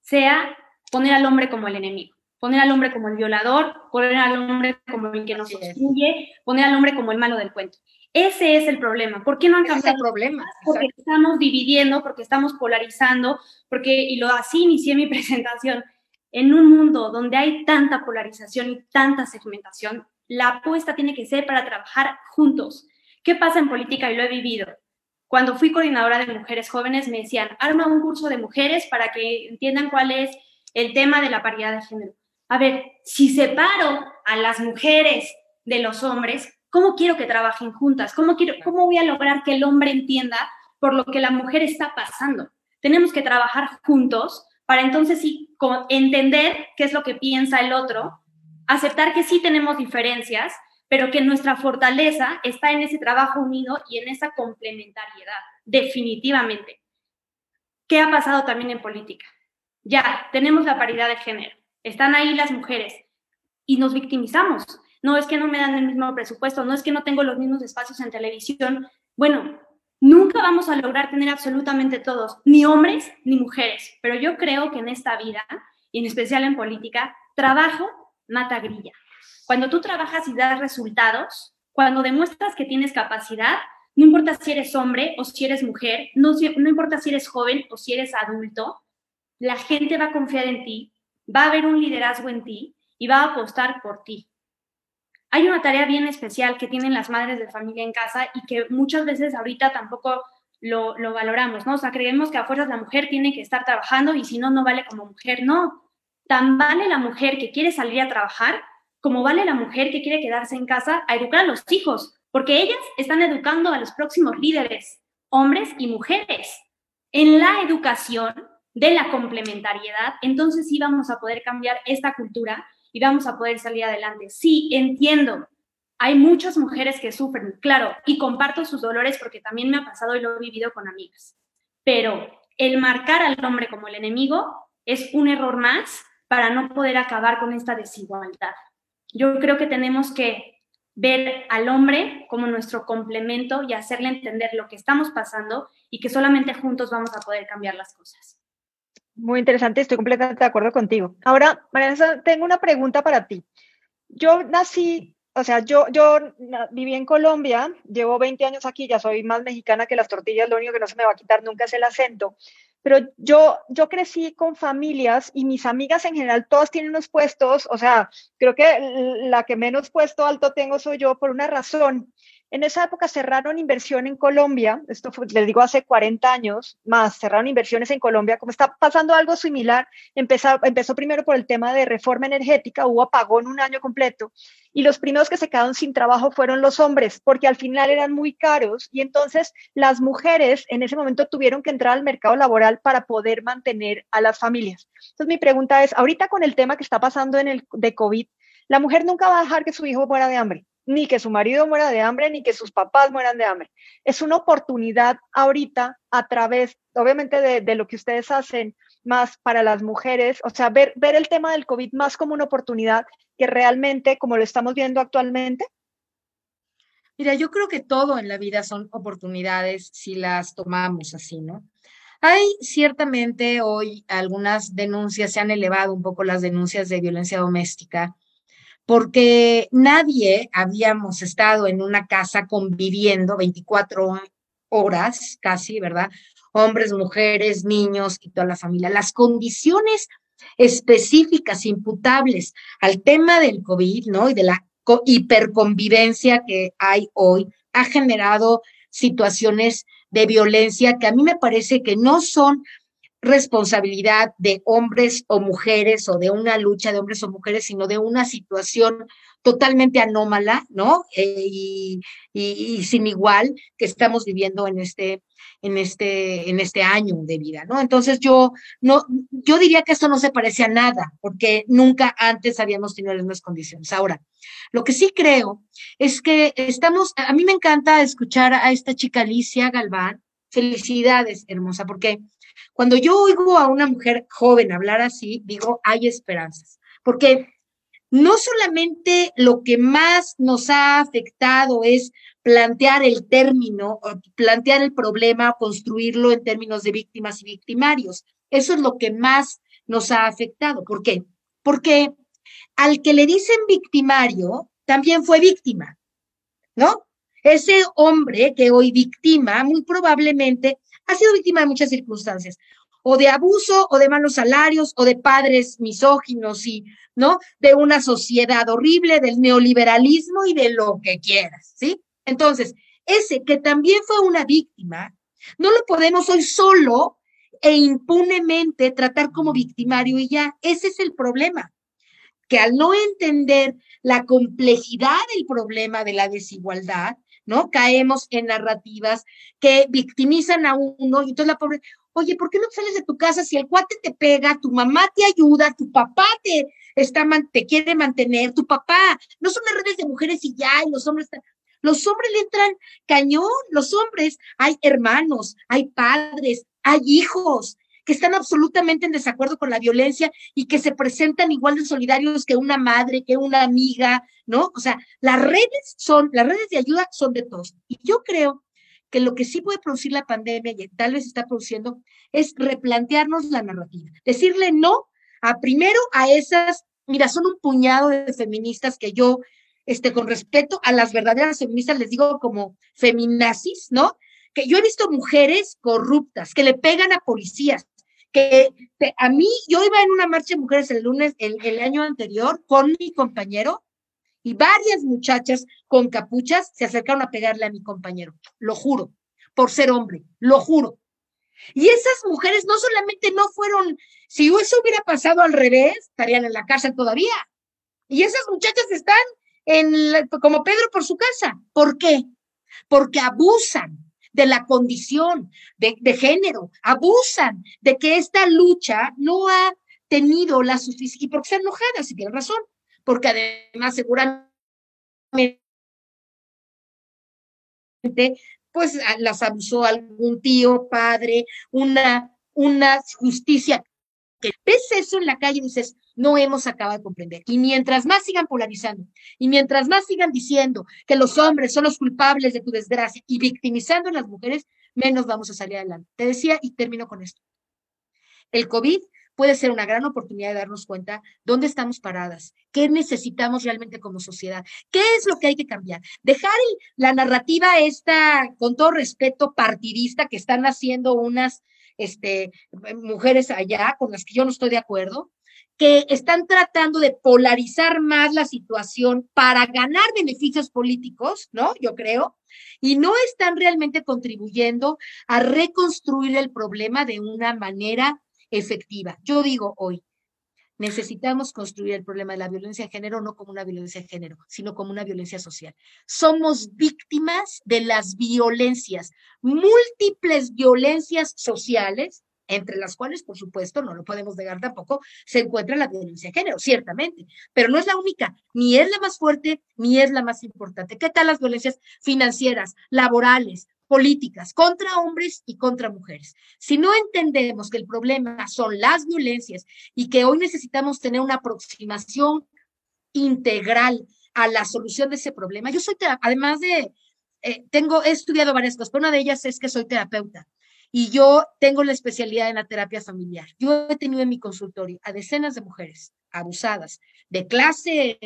sea poner al hombre como el enemigo poner al hombre como el violador, poner al hombre como el que nos obstruye, poner al hombre como el malo del cuento. Ese es el problema. ¿Por qué no han cambiado? el problema. Porque estamos dividiendo, porque estamos polarizando, porque, y lo así inicié mi presentación, en un mundo donde hay tanta polarización y tanta segmentación, la apuesta tiene que ser para trabajar juntos. ¿Qué pasa en política? Y lo he vivido. Cuando fui coordinadora de mujeres jóvenes, me decían, arma un curso de mujeres para que entiendan cuál es el tema de la paridad de género a ver, si separo a las mujeres de los hombres, ¿cómo quiero que trabajen juntas? ¿Cómo, quiero, ¿Cómo voy a lograr que el hombre entienda por lo que la mujer está pasando? Tenemos que trabajar juntos para entonces sí entender qué es lo que piensa el otro, aceptar que sí tenemos diferencias, pero que nuestra fortaleza está en ese trabajo unido y en esa complementariedad, definitivamente. ¿Qué ha pasado también en política? Ya, tenemos la paridad de género están ahí las mujeres y nos victimizamos. No es que no me dan el mismo presupuesto, no es que no tengo los mismos espacios en televisión. Bueno, nunca vamos a lograr tener absolutamente todos, ni hombres ni mujeres, pero yo creo que en esta vida, y en especial en política, trabajo mata grilla. Cuando tú trabajas y das resultados, cuando demuestras que tienes capacidad, no importa si eres hombre o si eres mujer, no, no importa si eres joven o si eres adulto, la gente va a confiar en ti, va a haber un liderazgo en ti y va a apostar por ti. Hay una tarea bien especial que tienen las madres de familia en casa y que muchas veces ahorita tampoco lo, valoramos, ¿no? O sea, creemos que a fuerzas la mujer tiene que estar trabajando y si no, no vale como mujer. No, tan vale la mujer que quiere salir a trabajar como vale la mujer que quiere quedarse en casa a educar a los hijos, porque ellas están educando a los próximos líderes, hombres y mujeres. En la educación de la complementariedad, entonces sí vamos a poder cambiar esta cultura y vamos a poder salir adelante. Sí, entiendo. Hay muchas mujeres que sufren, claro, y comparto sus dolores porque también me ha pasado y lo he vivido con amigas. Pero el marcar al hombre como el enemigo es un error más para no poder acabar con esta desigualdad. Yo creo que tenemos que ver al hombre como nuestro complemento y hacerle entender lo que estamos pasando y que solamente juntos vamos a poder cambiar las cosas. Muy interesante, estoy completamente de acuerdo contigo. Ahora, María, tengo una pregunta para ti. Yo nací, o sea, yo, yo viví en Colombia, llevo 20 años aquí, ya soy más mexicana que las tortillas, lo único que no se me va a quitar nunca es el acento. Pero yo, yo crecí con familias y mis amigas en general, todas tienen unos puestos, o sea, creo que la que menos puesto alto tengo soy yo por una razón. En esa época cerraron inversión en Colombia, esto fue, les digo hace 40 años más, cerraron inversiones en Colombia, como está pasando algo similar, empezó, primero por el tema de reforma energética, hubo apagón un año completo, y los primeros que se quedaron sin trabajo fueron los hombres, porque al final eran muy caros, y entonces las mujeres en ese momento tuvieron que entrar al mercado laboral para poder mantener a las familias. Entonces mi pregunta es, ahorita con el tema que está pasando en el de COVID, la mujer nunca va a dejar que su hijo muera de hambre ni que su marido muera de hambre, ni que sus papás mueran de hambre. Es una oportunidad ahorita a través, obviamente, de, lo que ustedes hacen más para las mujeres, o sea, ver, ver el tema del COVID más como una oportunidad que realmente, como lo estamos viendo actualmente. Mira, yo creo que todo en la vida son oportunidades si las tomamos así, ¿no? Hay ciertamente hoy algunas denuncias, se han elevado un poco las denuncias de violencia doméstica, porque nadie habíamos estado en una casa conviviendo 24 horas casi, ¿verdad? Hombres, mujeres, niños y toda la familia. Las condiciones específicas imputables al tema del COVID, ¿no? Y de la hiperconvivencia que hay hoy, ha generado situaciones de violencia que a mí me parece que no son responsabilidad de hombres o mujeres o de una lucha de hombres o mujeres, sino de una situación totalmente anómala, ¿no? Eh, y, sin igual que estamos viviendo en este, en este, en este año de vida, ¿no? Entonces yo no, yo diría que esto no se parece a nada, porque nunca antes habíamos tenido las mismas condiciones. Ahora, lo que sí creo es que estamos, a mí me encanta escuchar a esta chica Alicia Galván. Felicidades, hermosa, porque cuando yo oigo a una mujer joven hablar así, digo, hay esperanzas, porque no solamente lo que más nos ha afectado es plantear el término, plantear el problema, construirlo en términos de víctimas y victimarios. Eso es lo que más nos ha afectado. ¿Por qué? Porque al que le dicen victimario, también fue víctima, ¿no? Ese hombre que hoy victima, muy probablemente ha sido víctima de muchas circunstancias, o de abuso, o de malos salarios, o de padres misóginos y, ¿no? De una sociedad horrible, del neoliberalismo y de lo que quieras, ¿sí? Entonces, ese que también fue una víctima, no lo podemos hoy solo e impunemente tratar como victimario y ya, ese es el problema, que al no entender la complejidad del problema de la desigualdad, ¿no? Caemos en narrativas que victimizan a uno y entonces la pobre, oye, ¿por qué no sales de tu casa si el cuate te pega, tu mamá te ayuda, tu papá te, está, te quiere mantener, tu papá, no son las redes de mujeres y ya, y los hombres los hombres le entran cañón, los hombres, hay hermanos, hay padres, hay hijos, que están absolutamente en desacuerdo con la violencia y que se presentan igual de solidarios que una madre, que una amiga, ¿no? O sea, las redes son, las redes de ayuda son de todos. Y yo creo que lo que sí puede producir la pandemia y tal vez está produciendo es replantearnos la narrativa, decirle no a primero a esas, mira, son un puñado de feministas que yo, este, con respeto a las verdaderas feministas, les digo como feminazis, ¿no? Que yo he visto mujeres corruptas que le pegan a policías, que a mí, yo iba en una marcha de mujeres el lunes, el, año anterior, con mi compañero, y varias muchachas con capuchas se acercaron a pegarle a mi compañero, lo juro, por ser hombre, lo juro. Y esas mujeres no solamente no fueron, si eso hubiera pasado al revés, estarían en la cárcel todavía. Y esas muchachas están en como Pedro por su casa. ¿Por qué? Porque abusan de la condición de, de género, abusan de que esta lucha no ha tenido la suficiente, y porque están enojadas, y tienen razón, porque además seguramente pues las abusó algún tío, padre, una, una justicia que ves eso en la calle y dices, no hemos acabado de comprender. Y mientras más sigan polarizando, y mientras más sigan diciendo que los hombres son los culpables de tu desgracia y victimizando a las mujeres, menos vamos a salir adelante. Te decía, y termino con esto. El COVID puede ser una gran oportunidad de darnos cuenta dónde estamos paradas, qué necesitamos realmente como sociedad, qué es lo que hay que cambiar. Dejar la narrativa esta, con todo respeto, partidista que están haciendo unas este, mujeres allá con las que yo no estoy de acuerdo, que están tratando de polarizar más la situación para ganar beneficios políticos, ¿no? Yo creo, y no están realmente contribuyendo a reconstruir el problema de una manera efectiva. Yo digo hoy, necesitamos construir el problema de la violencia de género no como una violencia de género, sino como una violencia social. Somos víctimas de las violencias, múltiples violencias sociales, entre las cuales, por supuesto, no lo podemos negar tampoco, se encuentra la violencia de género, ciertamente, pero no es la única, ni es la más fuerte, ni es la más importante. ¿Qué tal las violencias financieras, laborales, políticas contra hombres y contra mujeres. Si no entendemos que el problema son las violencias y que hoy necesitamos tener una aproximación integral a la solución de ese problema, yo soy, además de, eh, tengo, he estudiado varias cosas, pero una de ellas es que soy terapeuta y yo tengo la especialidad en la terapia familiar. Yo he tenido en mi consultorio a decenas de mujeres abusadas de clase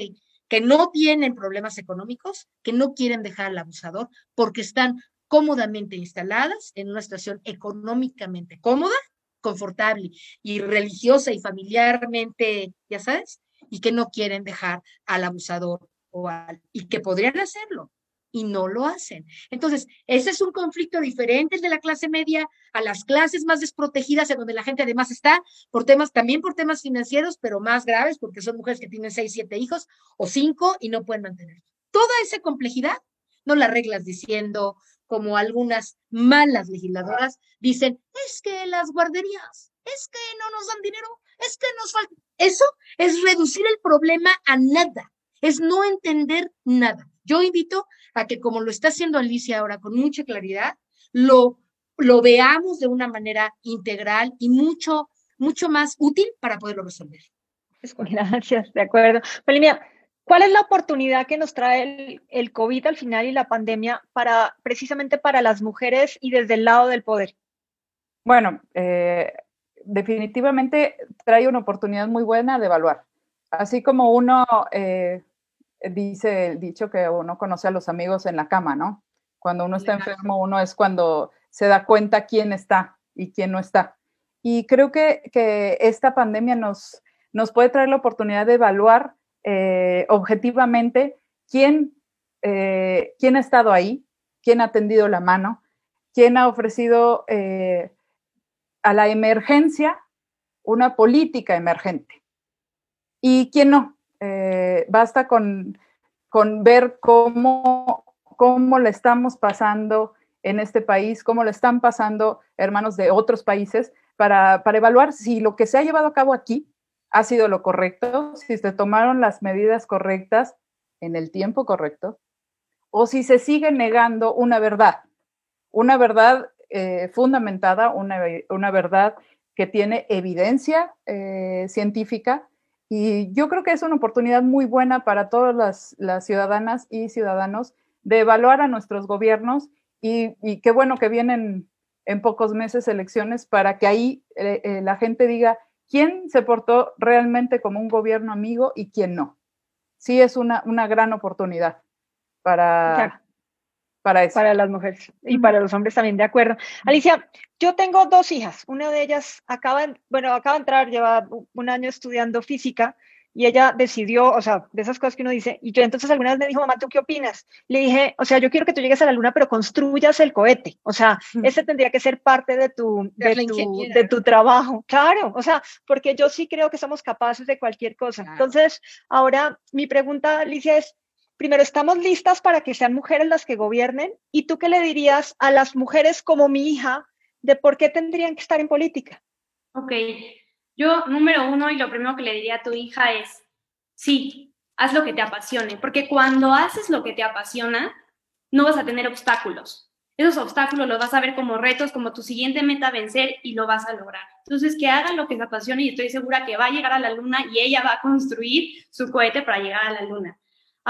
que no tienen problemas económicos, que no quieren dejar al abusador porque están cómodamente instaladas en una situación económicamente cómoda, confortable y religiosa y familiarmente, ya sabes, y que no quieren dejar al abusador o al, y que podrían hacerlo y no lo hacen. Entonces, ese es un conflicto diferente de la clase media a las clases más desprotegidas, en donde la gente además está por temas, también por temas financieros, pero más graves, porque son mujeres que tienen seis, siete hijos o cinco y no pueden mantener. Toda esa complejidad no la arreglas diciendo, como algunas malas legisladoras dicen, es que las guarderías, es que no nos dan dinero, es que nos falta. Eso es reducir el problema a nada, es no entender nada. Yo invito a que como lo está haciendo Alicia ahora con mucha claridad, lo, lo veamos de una manera integral y mucho, mucho más útil para poderlo resolver. Gracias, de acuerdo. Pelimia, ¿Cuál es la oportunidad que nos trae el, COVID al final y la pandemia para precisamente para las mujeres y desde el lado del poder? Bueno, eh, definitivamente trae una oportunidad muy buena de evaluar. Así como uno eh, dice el dicho que uno conoce a los amigos en la cama, ¿no? Cuando uno está enfermo, uno es cuando se da cuenta quién está y quién no está. Y creo que, que esta pandemia nos, nos puede traer la oportunidad de evaluar eh, objetivamente quién, eh, quién ha estado ahí, quién ha tendido la mano, quién ha ofrecido eh, a la emergencia una política emergente y quién no. Basta con, con ver cómo, cómo le estamos pasando en este país, cómo le están pasando hermanos de otros países, para, para, evaluar si lo que se ha llevado a cabo aquí ha sido lo correcto, si se tomaron las medidas correctas en el tiempo correcto, o si se sigue negando una verdad, una verdad eh, fundamentada, una, verdad que tiene evidencia eh, científica. Y yo creo que es una oportunidad muy buena para todas las, ciudadanas y ciudadanos de evaluar a nuestros gobiernos y, qué bueno que vienen en pocos meses elecciones para que ahí eh, la gente diga, quién se portó realmente como un gobierno amigo y quién no. Sí es una, una gran oportunidad para, para eso. Para las mujeres y para los hombres también, de acuerdo. Alicia, yo tengo dos hijas. Una de ellas acaba, bueno, acaba de entrar, lleva un año estudiando física y ella decidió, o sea, de esas cosas que uno dice, y yo entonces alguna vez me dijo, mamá, ¿tú qué opinas? Le dije, o sea, yo quiero que tú llegues a la luna, pero construyas el cohete, o sea, ese tendría que ser parte de tu, de, tu, de tu, trabajo, claro, o sea, porque yo sí creo que somos capaces de cualquier cosa. Entonces, ahora mi pregunta, Alicia, es, primero, ¿estamos listas para que sean mujeres las que gobiernen? ¿Y tú qué le dirías a las mujeres como mi hija de por qué tendrían que estar en política? Ok, yo, número uno, y lo primero que le diría a tu hija es, sí, haz lo que te apasione, porque cuando haces lo que te apasiona, no vas a tener obstáculos. Esos obstáculos los vas a ver como retos, como tu siguiente meta vencer y lo vas a lograr. Entonces, que haga lo que te apasione y estoy segura que va a llegar a la luna y ella va a construir su cohete para llegar a la luna.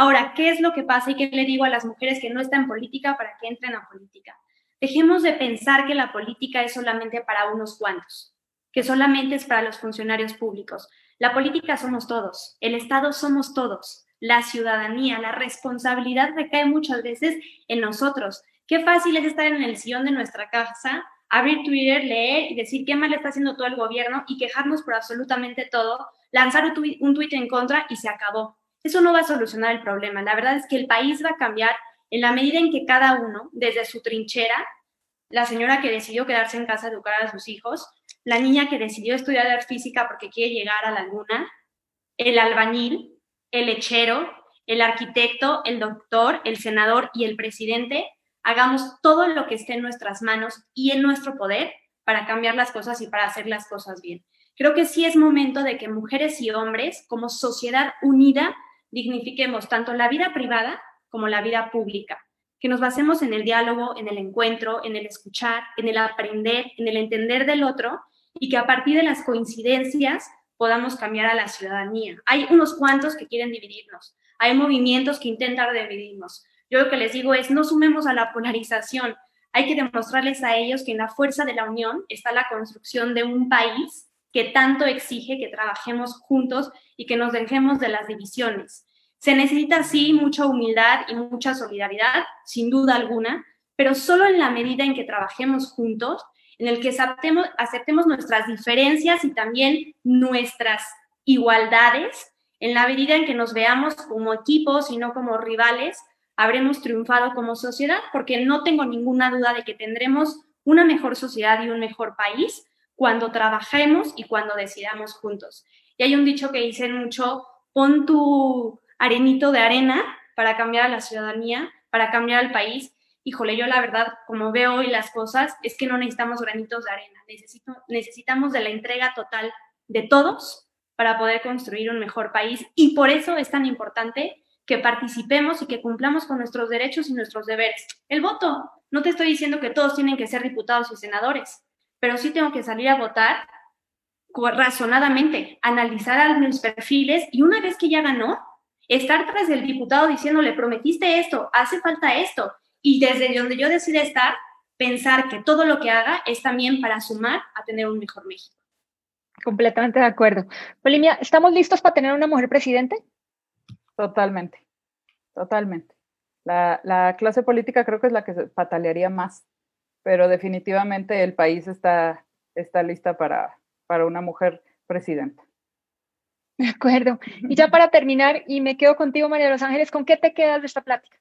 Ahora, ¿qué es lo que pasa y qué le digo a las mujeres que no están en política para que entren a política? Dejemos de pensar que la política es solamente para unos cuantos que solamente es para los funcionarios públicos. La política somos todos, el Estado somos todos, la ciudadanía, la responsabilidad recae muchas veces en nosotros. Qué fácil es estar en el sillón de nuestra casa, abrir Twitter, leer y decir qué mal está haciendo todo el gobierno y quejarnos por absolutamente todo, lanzar un tuit, en contra y se acabó. Eso no va a solucionar el problema. La verdad es que el país va a cambiar en la medida en que cada uno, desde su trinchera, la señora que decidió quedarse en casa a educar a sus hijos, la niña que decidió estudiar física porque quiere llegar a la luna, el albañil, el lechero, el arquitecto, el doctor, el senador y el presidente, hagamos todo lo que esté en nuestras manos y en nuestro poder para cambiar las cosas y para hacer las cosas bien. Creo que sí es momento de que mujeres y hombres, como sociedad unida, dignifiquemos tanto la vida privada como la vida pública que nos basemos en el diálogo, en el encuentro, en el escuchar, en el aprender, en el entender del otro y que a partir de las coincidencias podamos cambiar a la ciudadanía. Hay unos cuantos que quieren dividirnos, hay movimientos que intentan dividirnos. Yo lo que les digo es, no sumemos a la polarización, hay que demostrarles a ellos que en la fuerza de la unión está la construcción de un país que tanto exige que trabajemos juntos y que nos dejemos de las divisiones. Se necesita, sí, mucha humildad y mucha solidaridad, sin duda alguna, pero solo en la medida en que trabajemos juntos, en el que aceptemos, aceptemos nuestras diferencias y también nuestras igualdades, en la medida en que nos veamos como equipos y no como rivales, habremos triunfado como sociedad, porque no tengo ninguna duda de que tendremos una mejor sociedad y un mejor país cuando trabajemos y cuando decidamos juntos. Y hay un dicho que dice mucho, pon tu arenito de arena para cambiar a la ciudadanía, para cambiar al país. Híjole, yo la verdad, como veo hoy las cosas, es que no necesitamos granitos de arena, necesitamos de la entrega total de todos para poder construir un mejor país y por eso es tan importante que participemos y que cumplamos con nuestros derechos y nuestros deberes. El voto, no te estoy diciendo que todos tienen que ser diputados y senadores, pero sí tengo que salir a votar razonadamente, analizar mis perfiles y una vez que ya ganó, estar tras el diputado diciéndole, prometiste esto, hace falta esto, y desde donde yo decida estar, pensar que todo lo que haga es también para sumar a tener un mejor México. Completamente de acuerdo. Polimia, ¿estamos listos para tener una mujer presidente? Totalmente, totalmente. La, la, clase política creo que es la que se patalearía más, pero definitivamente el país está, está lista para, para una mujer presidenta. De acuerdo. Y ya para terminar, y me quedo contigo, María de los Ángeles, ¿con qué te quedas de esta plática?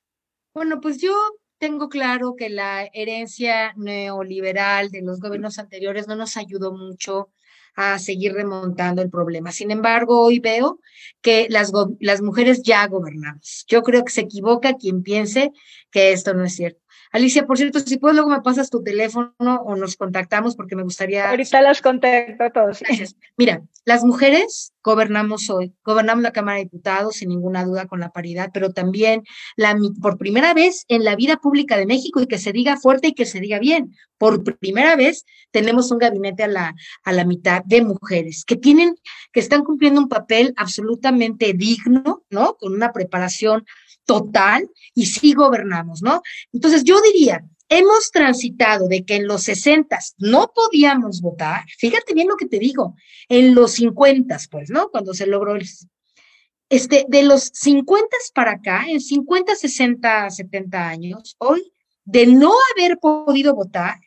Bueno, pues yo tengo claro que la herencia neoliberal de los gobiernos anteriores no nos ayudó mucho a seguir remontando el problema. Sin embargo, hoy veo que las, las mujeres ya gobernamos. Yo creo que se equivoca quien piense que esto no es cierto. Alicia, por cierto, si puedes, luego me pasas tu teléfono o nos contactamos porque me gustaría. Ahorita las contacto a todos. Mira, las mujeres gobernamos hoy, gobernamos la Cámara de Diputados sin ninguna duda con la paridad, pero también la, por primera vez en la vida pública de México y que se diga fuerte y que se diga bien, por primera vez tenemos un gabinete a la, a la mitad de mujeres que tienen, que están cumpliendo un papel absolutamente digno, ¿no? Con una preparación total y sí gobernamos, ¿no? Entonces yo diría, hemos transitado de que en los 60 no podíamos votar, fíjate bien lo que te digo, en los 50, pues, ¿no? Cuando se logró el... Este, de los 50 para acá, en 50, 60, 70 años, hoy de no haber podido votar,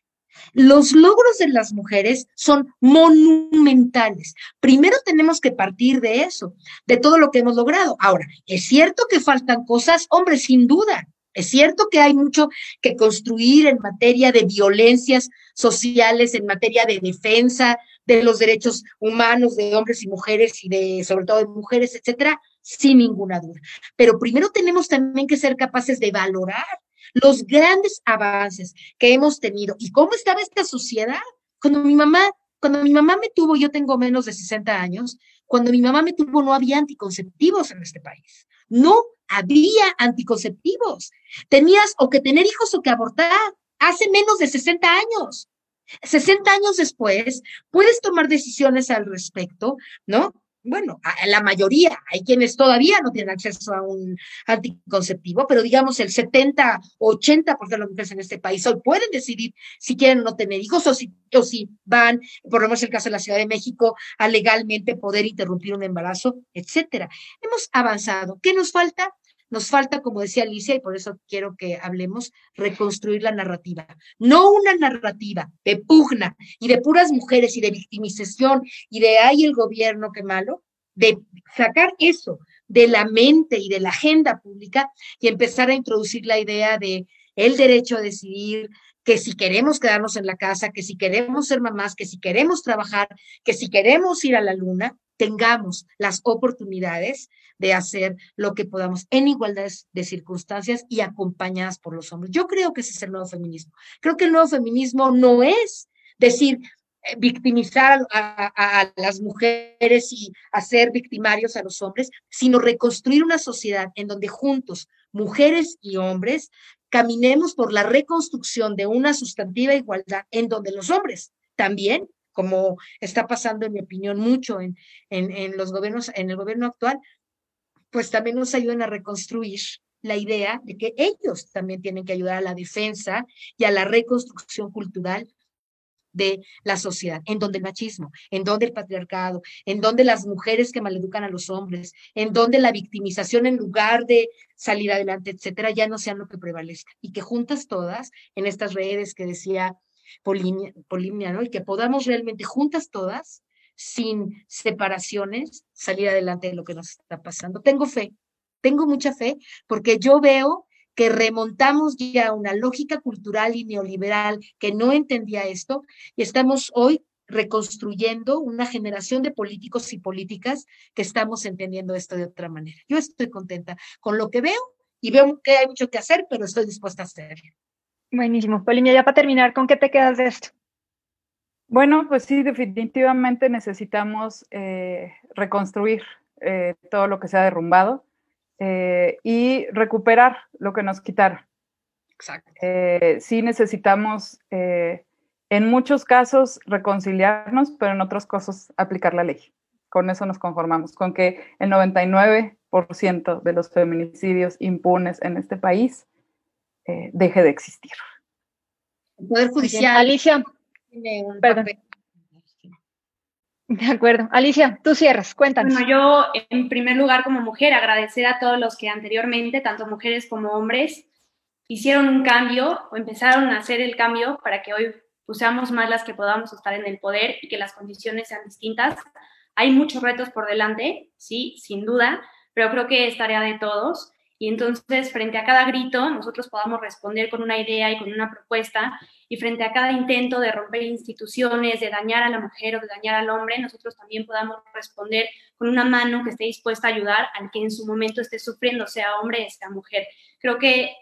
los logros de las mujeres son monumentales. Primero tenemos que partir de eso, de todo lo que hemos logrado. Ahora, es cierto que faltan cosas, hombre, sin duda. Es cierto que hay mucho que construir en materia de violencias sociales, en materia de defensa de los derechos humanos de hombres y mujeres y de sobre todo de mujeres, etcétera, sin ninguna duda. Pero primero tenemos también que ser capaces de valorar los grandes avances que hemos tenido y cómo estaba esta sociedad. Cuando mi mamá, cuando mi mamá me tuvo, yo tengo menos de 60 años, cuando mi mamá me tuvo no había anticonceptivos en este país. No había anticonceptivos. Tenías o que tener hijos o que abortar hace menos de 60 años. 60 años después, puedes tomar decisiones al respecto, ¿no? Bueno, la mayoría, hay quienes todavía no tienen acceso a un anticonceptivo, pero digamos el 70, 80% de las mujeres en este país hoy pueden decidir si quieren no tener hijos o si, o si van, por lo menos el caso de la Ciudad de México, a legalmente poder interrumpir un embarazo, etcétera. Hemos avanzado. ¿Qué nos falta? Nos falta, como decía Alicia, y por eso quiero que hablemos, reconstruir la narrativa. No una narrativa de pugna y de puras mujeres y de victimización y de ay el gobierno, qué malo, de sacar eso de la mente y de la agenda pública y empezar a introducir la idea de el derecho a decidir, que si queremos quedarnos en la casa, que si queremos ser mamás, que si queremos trabajar, que si queremos ir a la luna, tengamos las oportunidades de hacer lo que podamos en igualdad de circunstancias y acompañadas por los hombres. Yo creo que ese es el nuevo feminismo. Creo que el nuevo feminismo no es decir, eh, victimizar a, a, las mujeres y hacer victimarios a los hombres, sino reconstruir una sociedad en donde juntos, mujeres y hombres, caminemos por la reconstrucción de una sustantiva igualdad en donde los hombres también como está pasando, en mi opinión, mucho en, en, los gobiernos, en el gobierno actual, pues también nos ayudan a reconstruir la idea de que ellos también tienen que ayudar a la defensa y a la reconstrucción cultural de la sociedad, en donde el machismo, en donde el patriarcado, en donde las mujeres que maleducan a los hombres, en donde la victimización en lugar de salir adelante, etcétera, ya no sean lo que prevalezca y que juntas todas en estas redes que decía Polimnia, ¿no? Y que podamos realmente juntas todas, sin separaciones, salir adelante de lo que nos está pasando. Tengo fe, tengo mucha fe, porque yo veo que remontamos ya una lógica cultural y neoliberal que no entendía esto y estamos hoy reconstruyendo una generación de políticos y políticas que estamos entendiendo esto de otra manera. Yo estoy contenta con lo que veo y veo que hay mucho que hacer, pero estoy dispuesta a hacerlo. Buenísimo. Polinia, ya para terminar, ¿con qué te quedas de esto? Bueno, pues sí, definitivamente necesitamos eh, reconstruir eh, todo lo que se ha derrumbado eh, y recuperar lo que nos quitaron. Exacto. sí necesitamos, en muchos casos, reconciliarnos, pero en otros casos, aplicar la ley. Con eso nos conformamos, con que el 99% de los feminicidios impunes en este país eh, deje de existir. El Poder Judicial. Alicia. Perdón. De acuerdo. Alicia, tú cierras, cuéntanos. Bueno, yo, en primer lugar, como mujer, agradecer a todos los que anteriormente, tanto mujeres como hombres, hicieron un cambio o empezaron a hacer el cambio para que hoy usemos más las que podamos estar en el poder y que las condiciones sean distintas. Hay muchos retos por delante, sí, sin duda, pero creo que es tarea de todos y entonces frente a cada grito nosotros podamos responder con una idea y con una propuesta y frente a cada intento de romper instituciones, de dañar a la mujer o de dañar al hombre, nosotros también podamos responder con una mano que esté dispuesta a ayudar al que en su momento esté sufriendo, sea hombre, sea mujer. Creo que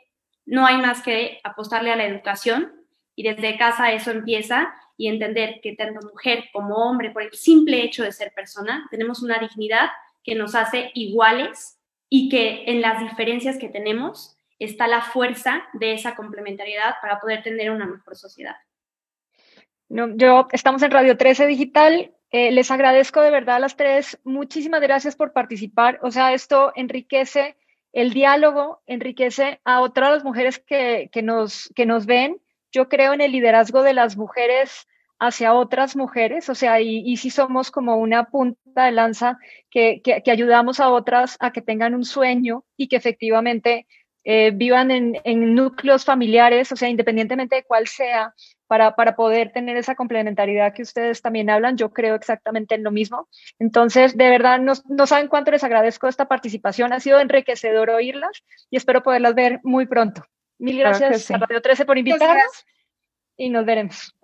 no hay más que apostarle a la educación y desde casa eso empieza y entender que tanto mujer como hombre, por el simple hecho de ser persona, tenemos una dignidad que nos hace iguales y que en las diferencias que tenemos está la fuerza de esa complementariedad para poder tener una mejor sociedad. No, yo estamos en Radio 13 Digital. Eh, les agradezco de verdad a las tres. Muchísimas gracias por participar. O sea, esto enriquece el diálogo, enriquece a otras mujeres que, que, nos, que nos ven. Yo creo en el liderazgo de las mujeres hacia otras mujeres, o sea, y, si somos como una punta de lanza que, que, ayudamos a otras a que tengan un sueño y que efectivamente eh, vivan en, en, núcleos familiares, o sea, independientemente de cuál sea, para, para, poder tener esa complementariedad que ustedes también hablan, yo creo exactamente en lo mismo. Entonces, de verdad, no, no saben cuánto les agradezco esta participación, ha sido enriquecedor oírlas y espero poderlas ver muy pronto. Mil gracias a Radio 13 por invitarnos y nos veremos.